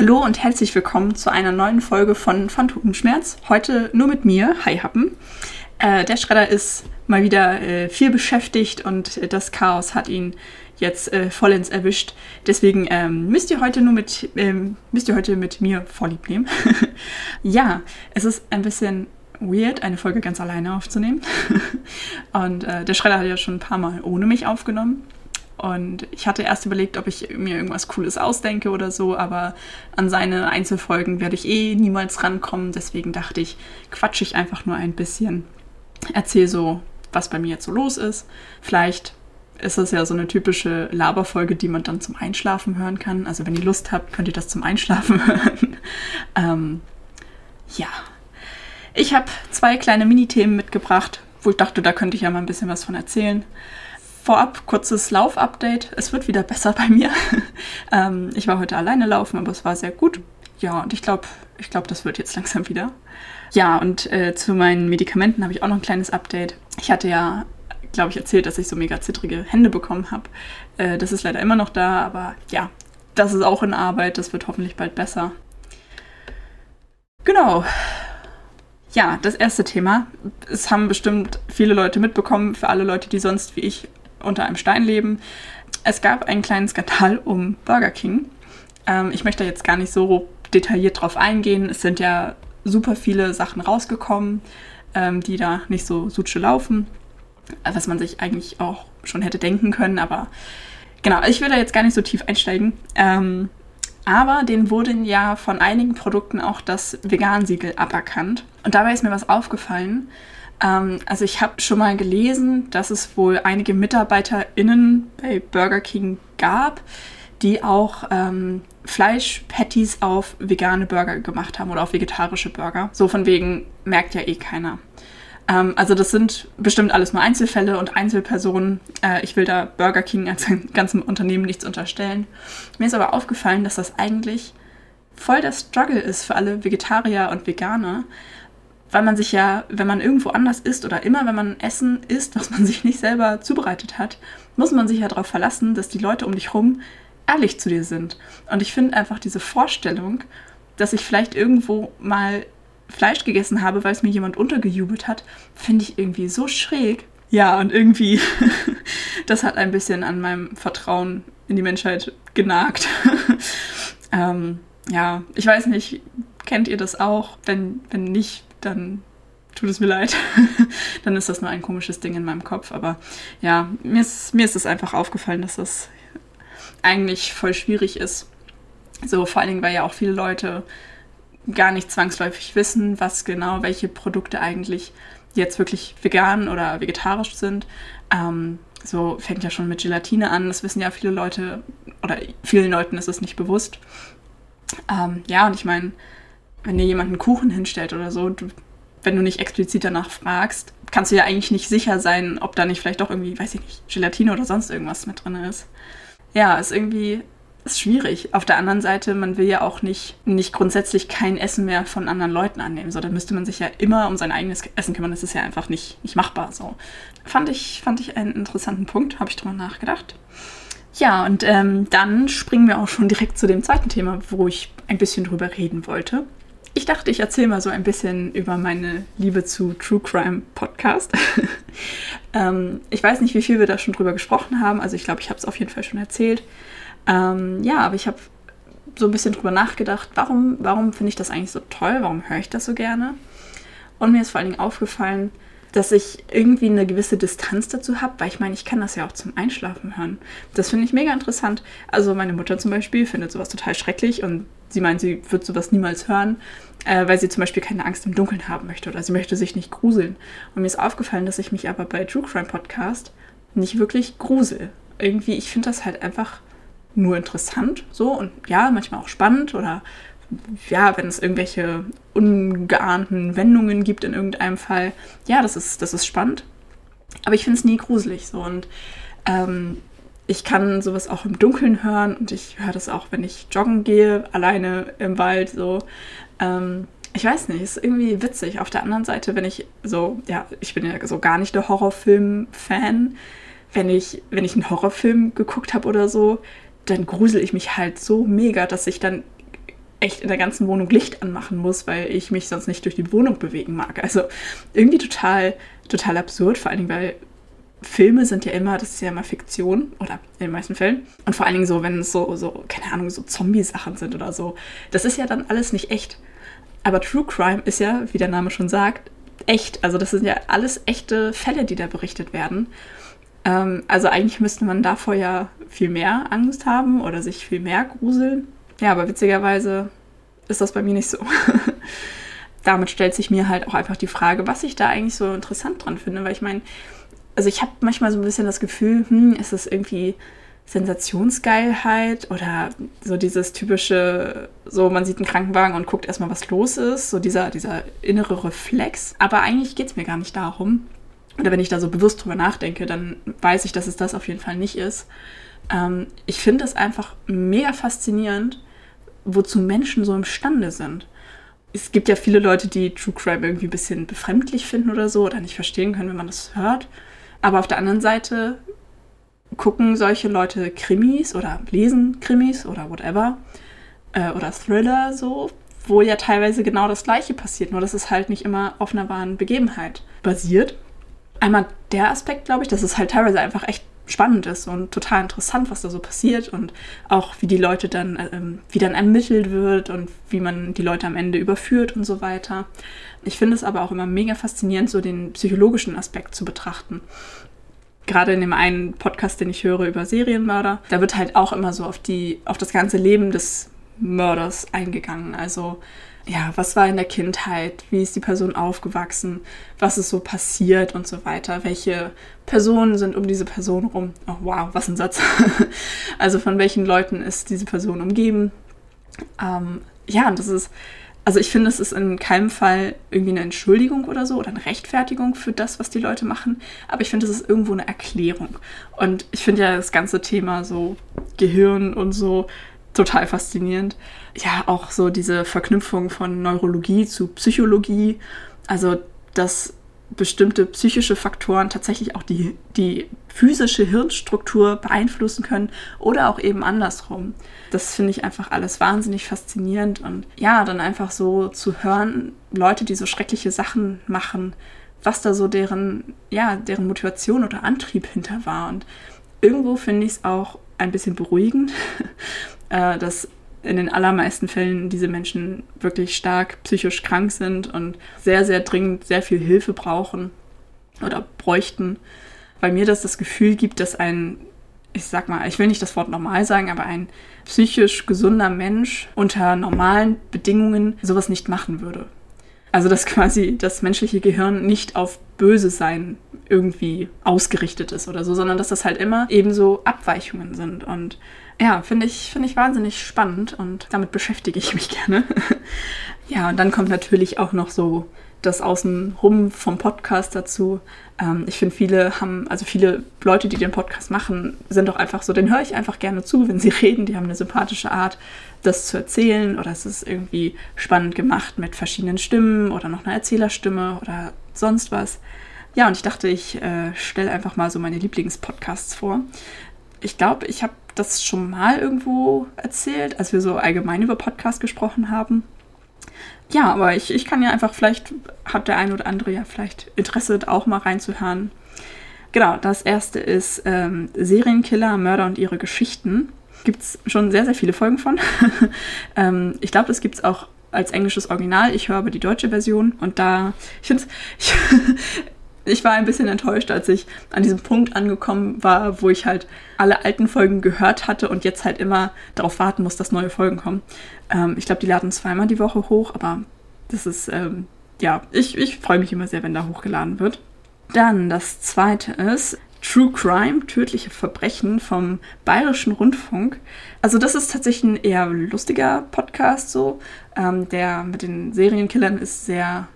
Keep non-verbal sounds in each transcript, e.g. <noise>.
Hallo und herzlich willkommen zu einer neuen Folge von Phantomschmerz. Heute nur mit mir, Hi Happen. Äh, der Schredder ist mal wieder äh, viel beschäftigt und das Chaos hat ihn jetzt äh, vollends erwischt. Deswegen ähm, müsst ihr heute nur mit ähm, müsst ihr heute mit mir Vorlieb nehmen. <laughs> ja, es ist ein bisschen weird, eine Folge ganz alleine aufzunehmen. <laughs> und äh, der Schredder hat ja schon ein paar Mal ohne mich aufgenommen. Und ich hatte erst überlegt, ob ich mir irgendwas Cooles ausdenke oder so, aber an seine Einzelfolgen werde ich eh niemals rankommen. Deswegen dachte ich, quatsche ich einfach nur ein bisschen. Erzähle so, was bei mir jetzt so los ist. Vielleicht ist das ja so eine typische Laberfolge, die man dann zum Einschlafen hören kann. Also wenn ihr Lust habt, könnt ihr das zum Einschlafen <laughs> hören. ähm, ja. Ich habe zwei kleine Mini-Themen mitgebracht, wo ich dachte, da könnte ich ja mal ein bisschen was von erzählen vorab kurzes Lauf-Update. Es wird wieder besser bei mir. <laughs> ähm, ich war heute alleine laufen, aber es war sehr gut. Ja, und ich glaube, ich glaube, das wird jetzt langsam wieder. Ja, und äh, zu meinen Medikamenten habe ich auch noch ein kleines Update. Ich hatte ja, glaube ich, erzählt, dass ich so mega zittrige Hände bekommen habe. Äh, das ist leider immer noch da, aber ja, das ist auch in Arbeit. Das wird hoffentlich bald besser. Genau. Ja, das erste Thema. Es haben bestimmt viele Leute mitbekommen, für alle Leute, die sonst wie ich unter einem Stein leben. Es gab einen kleinen Skandal um Burger King. Ähm, ich möchte jetzt gar nicht so detailliert drauf eingehen. Es sind ja super viele Sachen rausgekommen, ähm, die da nicht so sutsche laufen, was man sich eigentlich auch schon hätte denken können. Aber genau, ich will da jetzt gar nicht so tief einsteigen. Ähm, aber denen wurden ja von einigen Produkten auch das Vegan-Siegel aberkannt. Und dabei ist mir was aufgefallen. Ähm, also ich habe schon mal gelesen, dass es wohl einige MitarbeiterInnen bei Burger King gab, die auch ähm, Fleisch-Patties auf vegane Burger gemacht haben oder auf vegetarische Burger. So von wegen merkt ja eh keiner. Ähm, also das sind bestimmt alles nur Einzelfälle und Einzelpersonen. Äh, ich will da Burger King als <laughs> ganzem Unternehmen nichts unterstellen. Mir ist aber aufgefallen, dass das eigentlich voll der Struggle ist für alle Vegetarier und Veganer, weil man sich ja, wenn man irgendwo anders isst oder immer, wenn man Essen isst, was man <laughs> sich nicht selber zubereitet hat, muss man sich ja darauf verlassen, dass die Leute um dich herum ehrlich zu dir sind. Und ich finde einfach diese Vorstellung, dass ich vielleicht irgendwo mal Fleisch gegessen habe, weil es mir jemand untergejubelt hat, finde ich irgendwie so schräg. Ja, und irgendwie, <laughs> das hat ein bisschen an meinem Vertrauen in die Menschheit genagt. <laughs> ähm, ja, ich weiß nicht, kennt ihr das auch? Wenn, wenn nicht, dann tut es mir leid. <laughs> dann ist das nur ein komisches Ding in meinem Kopf. Aber ja, mir ist, mir ist es einfach aufgefallen, dass das eigentlich voll schwierig ist. So, vor allen Dingen, weil ja auch viele Leute gar nicht zwangsläufig wissen, was genau, welche Produkte eigentlich jetzt wirklich vegan oder vegetarisch sind. Ähm, so fängt ja schon mit Gelatine an. Das wissen ja viele Leute oder vielen Leuten ist es nicht bewusst. Ähm, ja, und ich meine, wenn dir jemand einen Kuchen hinstellt oder so, du, wenn du nicht explizit danach fragst, kannst du ja eigentlich nicht sicher sein, ob da nicht vielleicht doch irgendwie, weiß ich nicht, Gelatine oder sonst irgendwas mit drin ist. Ja, ist irgendwie ist schwierig. Auf der anderen Seite, man will ja auch nicht, nicht grundsätzlich kein Essen mehr von anderen Leuten annehmen. So, da müsste man sich ja immer um sein eigenes Essen kümmern. Das ist ja einfach nicht, nicht machbar. So. Fand ich, fand ich einen interessanten Punkt, habe ich drüber nachgedacht. Ja, und ähm, dann springen wir auch schon direkt zu dem zweiten Thema, wo ich ein bisschen drüber reden wollte. Ich dachte, ich erzähle mal so ein bisschen über meine Liebe zu True Crime Podcast. <laughs> ähm, ich weiß nicht, wie viel wir da schon drüber gesprochen haben. Also ich glaube, ich habe es auf jeden Fall schon erzählt. Ähm, ja, aber ich habe so ein bisschen drüber nachgedacht, warum, warum finde ich das eigentlich so toll? Warum höre ich das so gerne? Und mir ist vor allen Dingen aufgefallen, dass ich irgendwie eine gewisse Distanz dazu habe, weil ich meine, ich kann das ja auch zum Einschlafen hören. Das finde ich mega interessant. Also meine Mutter zum Beispiel findet sowas total schrecklich und sie meint, sie wird sowas niemals hören, äh, weil sie zum Beispiel keine Angst im Dunkeln haben möchte oder sie möchte sich nicht gruseln. Und mir ist aufgefallen, dass ich mich aber bei True Crime Podcast nicht wirklich grusel. Irgendwie, ich finde das halt einfach nur interessant so und ja, manchmal auch spannend oder ja, wenn es irgendwelche ungeahnten Wendungen gibt in irgendeinem Fall, ja, das ist, das ist spannend. Aber ich finde es nie gruselig so. Und ähm, ich kann sowas auch im Dunkeln hören und ich höre das auch, wenn ich joggen gehe, alleine im Wald so. Ähm, ich weiß nicht, ist irgendwie witzig. Auf der anderen Seite, wenn ich so, ja, ich bin ja so gar nicht der Horrorfilm-Fan. Wenn ich, wenn ich einen Horrorfilm geguckt habe oder so, dann grusel ich mich halt so mega, dass ich dann echt in der ganzen Wohnung Licht anmachen muss, weil ich mich sonst nicht durch die Wohnung bewegen mag. Also irgendwie total, total absurd, vor allen Dingen, weil Filme sind ja immer, das ist ja immer Fiktion oder in den meisten Fällen. Und vor allen Dingen so, wenn es so, so, keine Ahnung, so Zombie-Sachen sind oder so. Das ist ja dann alles nicht echt. Aber True Crime ist ja, wie der Name schon sagt, echt. Also das sind ja alles echte Fälle, die da berichtet werden. Ähm, also eigentlich müsste man davor ja viel mehr Angst haben oder sich viel mehr gruseln. Ja, aber witzigerweise ist das bei mir nicht so. <laughs> Damit stellt sich mir halt auch einfach die Frage, was ich da eigentlich so interessant dran finde, weil ich meine, also ich habe manchmal so ein bisschen das Gefühl, hm, ist das irgendwie Sensationsgeilheit oder so dieses typische, so man sieht einen Krankenwagen und guckt erstmal, was los ist, so dieser, dieser innere Reflex. Aber eigentlich geht es mir gar nicht darum. Oder wenn ich da so bewusst drüber nachdenke, dann weiß ich, dass es das auf jeden Fall nicht ist. Ähm, ich finde es einfach mega faszinierend, wozu Menschen so imstande sind. Es gibt ja viele Leute, die True Crime irgendwie ein bisschen befremdlich finden oder so oder nicht verstehen können, wenn man das hört. Aber auf der anderen Seite gucken solche Leute Krimis oder lesen Krimis oder whatever äh, oder Thriller so, wo ja teilweise genau das Gleiche passiert, nur dass es halt nicht immer auf einer wahren Begebenheit basiert. Einmal der Aspekt, glaube ich, dass es halt teilweise einfach echt spannend ist und total interessant, was da so passiert und auch wie die Leute dann, ähm, wie dann ermittelt wird und wie man die Leute am Ende überführt und so weiter. Ich finde es aber auch immer mega faszinierend, so den psychologischen Aspekt zu betrachten. Gerade in dem einen Podcast, den ich höre über Serienmörder, da wird halt auch immer so auf die, auf das ganze Leben des Mörders eingegangen. Also ja, was war in der Kindheit, wie ist die Person aufgewachsen, was ist so passiert und so weiter, welche Personen sind um diese Person rum. Oh wow, was ein Satz. <laughs> also von welchen Leuten ist diese Person umgeben. Ähm, ja, und das ist, also ich finde, es ist in keinem Fall irgendwie eine Entschuldigung oder so oder eine Rechtfertigung für das, was die Leute machen, aber ich finde, es ist irgendwo eine Erklärung. Und ich finde ja das ganze Thema so Gehirn und so total faszinierend. Ja, auch so diese Verknüpfung von Neurologie zu Psychologie. Also, dass bestimmte psychische Faktoren tatsächlich auch die, die physische Hirnstruktur beeinflussen können oder auch eben andersrum. Das finde ich einfach alles wahnsinnig faszinierend und ja, dann einfach so zu hören, Leute, die so schreckliche Sachen machen, was da so deren, ja, deren Motivation oder Antrieb hinter war. Und irgendwo finde ich es auch ein bisschen beruhigend, <laughs> äh, dass in den allermeisten Fällen diese Menschen wirklich stark psychisch krank sind und sehr, sehr dringend sehr viel Hilfe brauchen oder bräuchten, weil mir das das Gefühl gibt, dass ein, ich sag mal, ich will nicht das Wort normal sagen, aber ein psychisch gesunder Mensch unter normalen Bedingungen sowas nicht machen würde. Also dass quasi das menschliche Gehirn nicht auf böse sein irgendwie ausgerichtet ist oder so, sondern dass das halt immer ebenso Abweichungen sind. Und ja, finde ich, finde ich wahnsinnig spannend und damit beschäftige ich mich gerne. <laughs> ja, und dann kommt natürlich auch noch so das Außenrum vom Podcast dazu. Ähm, ich finde, viele haben, also viele Leute, die den Podcast machen, sind doch einfach so, den höre ich einfach gerne zu, wenn sie <laughs> reden. Die haben eine sympathische Art, das zu erzählen oder es ist irgendwie spannend gemacht mit verschiedenen Stimmen oder noch einer Erzählerstimme oder sonst was. Ja, und ich dachte, ich äh, stelle einfach mal so meine Lieblingspodcasts vor. Ich glaube, ich habe das schon mal irgendwo erzählt, als wir so allgemein über Podcasts gesprochen haben. Ja, aber ich, ich kann ja einfach, vielleicht hat der ein oder andere ja vielleicht Interesse, auch mal reinzuhören. Genau, das erste ist ähm, Serienkiller, Mörder und ihre Geschichten. Gibt es schon sehr, sehr viele Folgen von. <laughs> ähm, ich glaube, das gibt es auch als englisches Original. Ich höre aber die deutsche Version und da, ich finde es, <laughs> ich war ein bisschen enttäuscht, als ich an diesem Punkt angekommen war, wo ich halt alle alten Folgen gehört hatte und jetzt halt immer darauf warten muss, dass neue Folgen kommen. Ähm, ich glaube, die laden zweimal die Woche hoch, aber das ist, ähm, ja, ich, ich freue mich immer sehr, wenn da hochgeladen wird. Dann das zweite ist True Crime, tödliche Verbrechen vom Bayerischen Rundfunk. Also das ist tatsächlich ein eher lustiger Podcast so. Ähm, der mit den Serienkillern ist sehr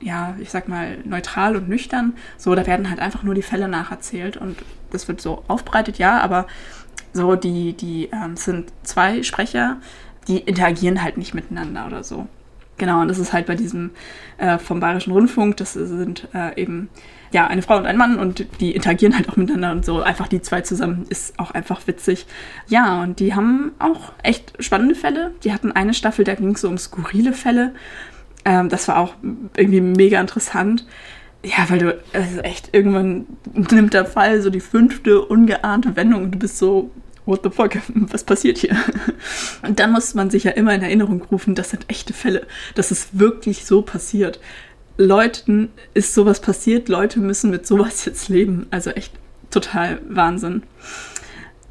ja, ich sag mal, neutral und nüchtern. So, da werden halt einfach nur die Fälle nacherzählt und das wird so aufbereitet, ja, aber so, die, die ähm, sind zwei Sprecher, die interagieren halt nicht miteinander oder so. Genau, und das ist halt bei diesem äh, vom Bayerischen Rundfunk, das sind äh, eben ja eine Frau und ein Mann und die interagieren halt auch miteinander und so. Einfach die zwei zusammen ist auch einfach witzig. Ja, und die haben auch echt spannende Fälle. Die hatten eine Staffel, da ging es so um skurrile Fälle. Ähm, das war auch irgendwie mega interessant. Ja, weil du, also echt, irgendwann nimmt der Fall so die fünfte ungeahnte Wendung und du bist so, what the fuck, <laughs> was passiert hier? <laughs> Und dann muss man sich ja immer in Erinnerung rufen, das sind echte Fälle. Das ist wirklich so passiert. Leuten ist sowas passiert, Leute müssen mit sowas <laughs> jetzt leben. Also echt total Wahnsinn.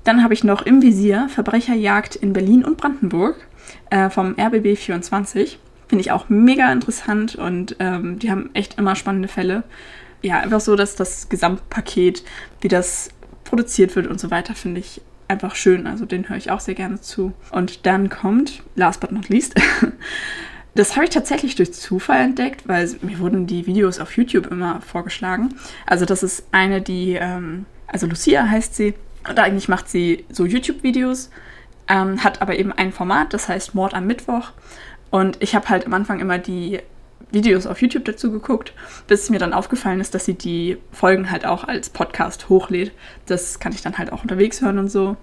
Dann habe ich noch im Visier Verbrecherjagd in Berlin und Brandenburg äh, vom RBB 24. Finde ich auch mega interessant und ähm, die haben echt immer spannende Fälle. Ja, einfach so, dass das Gesamtpaket, wie das produziert wird und so weiter, finde ich einfach schön. Also den höre ich auch sehr gerne zu. Und dann kommt, last but not least, <laughs> das habe ich tatsächlich durch Zufall entdeckt, weil mir wurden die Videos auf YouTube immer vorgeschlagen. Also das ist eine, die, ähm, also Lucia heißt sie. Und eigentlich macht sie so YouTube-Videos, ähm, hat aber eben ein Format, das heißt Mord am Mittwoch. Und ich habe halt am Anfang immer die Videos auf YouTube dazu geguckt, bis mir dann aufgefallen ist, dass sie die Folgen halt auch als Podcast hochlädt. Das kann ich dann halt auch unterwegs hören und so.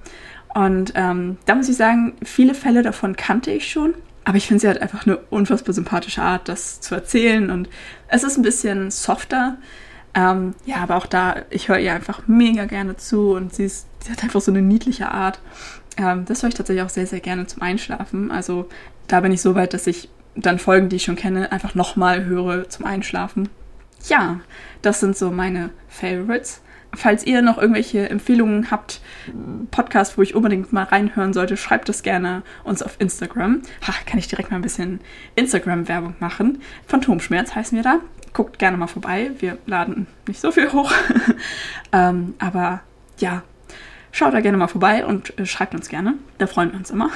Und ähm, da muss ich sagen, viele Fälle davon kannte ich schon. Aber ich finde sie halt einfach eine unfassbar sympathische Art, das zu erzählen. Und es ist ein bisschen softer. Ähm, ja, aber auch da, ich höre ihr einfach mega gerne zu und sie, ist, sie hat einfach so eine niedliche Art. Ähm, das höre ich tatsächlich auch sehr, sehr gerne zum Einschlafen. Also da bin ich so weit, dass ich dann Folgen, die ich schon kenne, einfach nochmal höre zum Einschlafen. Ja, das sind so meine Favorites. Falls ihr noch irgendwelche Empfehlungen habt, Podcast, wo ich unbedingt mal reinhören sollte, schreibt das gerne uns auf Instagram. Ha, kann ich direkt mal ein bisschen Instagram-Werbung machen. Phantomschmerz heißen wir da. Guckt gerne mal vorbei. Wir laden nicht so viel hoch. <laughs> ähm, aber ja, schaut da gerne mal vorbei und äh, schreibt uns gerne. Da freuen wir uns immer.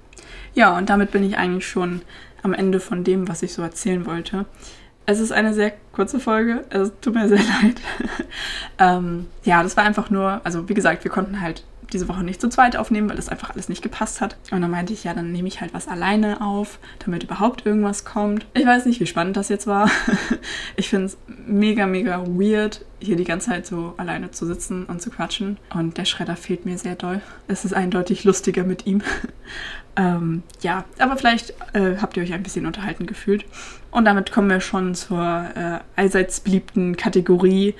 <laughs> ja, und damit bin ich eigentlich schon am Ende von dem, was ich so erzählen wollte. Es ist eine sehr kurze Folge, es tut mir <laughs> sehr leid. <laughs> ähm, ja, das war einfach nur, also wie gesagt, wir konnten halt diese Woche nicht zu zweit aufnehmen, weil das einfach alles nicht gepasst hat. Und dann meinte ich, ja, dann nehme ich halt was alleine auf, damit überhaupt irgendwas kommt. Ich weiß nicht, wie spannend das jetzt war. <laughs> ich finde es mega, mega weird, hier die ganze Zeit so alleine zu sitzen und zu quatschen. Und der Schredder fehlt mir sehr doll. Es ist eindeutig lustiger mit ihm. <laughs> Ähm, ja, aber vielleicht äh, habt ihr euch ein bisschen unterhalten gefühlt. Und damit kommen wir schon zur äh, allseits beliebten Kategorie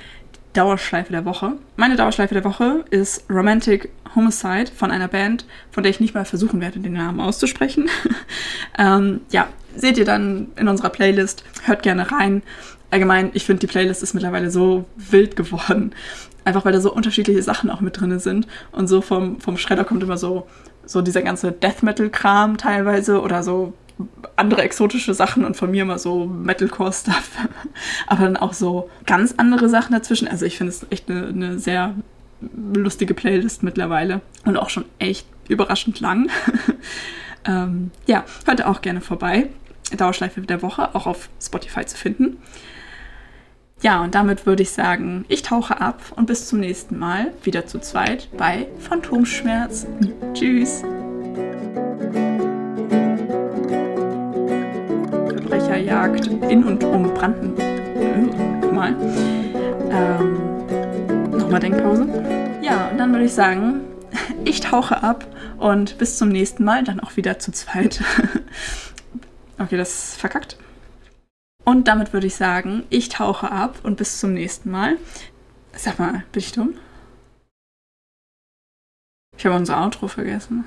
Dauerschleife der Woche. Meine Dauerschleife der Woche ist Romantic Homicide von einer Band, von der ich nicht mal versuchen werde, den Namen auszusprechen. <laughs> ähm, ja, seht ihr dann in unserer Playlist. Hört gerne rein. Allgemein, ich finde, die Playlist ist mittlerweile so wild geworden. Einfach weil da so unterschiedliche Sachen auch mit drin sind. Und so vom, vom Schredder kommt immer so so dieser ganze Death Metal-Kram teilweise oder so andere exotische Sachen und von mir immer so Metalcore-Stuff. <laughs> Aber dann auch so ganz andere Sachen dazwischen. Also ich finde es echt eine, eine sehr lustige Playlist mittlerweile und auch schon echt überraschend lang. <laughs> ähm, ja, hört auch gerne vorbei. Dauerschleife der Woche, auch auf Spotify zu finden. Ja, und damit würde ich sagen, ich tauche ab und bis zum nächsten Mal wieder zu zweit bei Phantomschmerz. Tschüss. Verbrecherjagd in und um Branden. Guck mal. Ähm, Nochmal Denkpause. Ja, und dann würde ich sagen, <laughs> ich tauche ab und bis zum nächsten Mal dann auch wieder zu zweit. <laughs> okay, das ist verkackt. Und damit würde ich sagen, ich tauche ab und bis zum nächsten Mal. Sag mal, bin ich dumm? Ich habe unser Outro vergessen.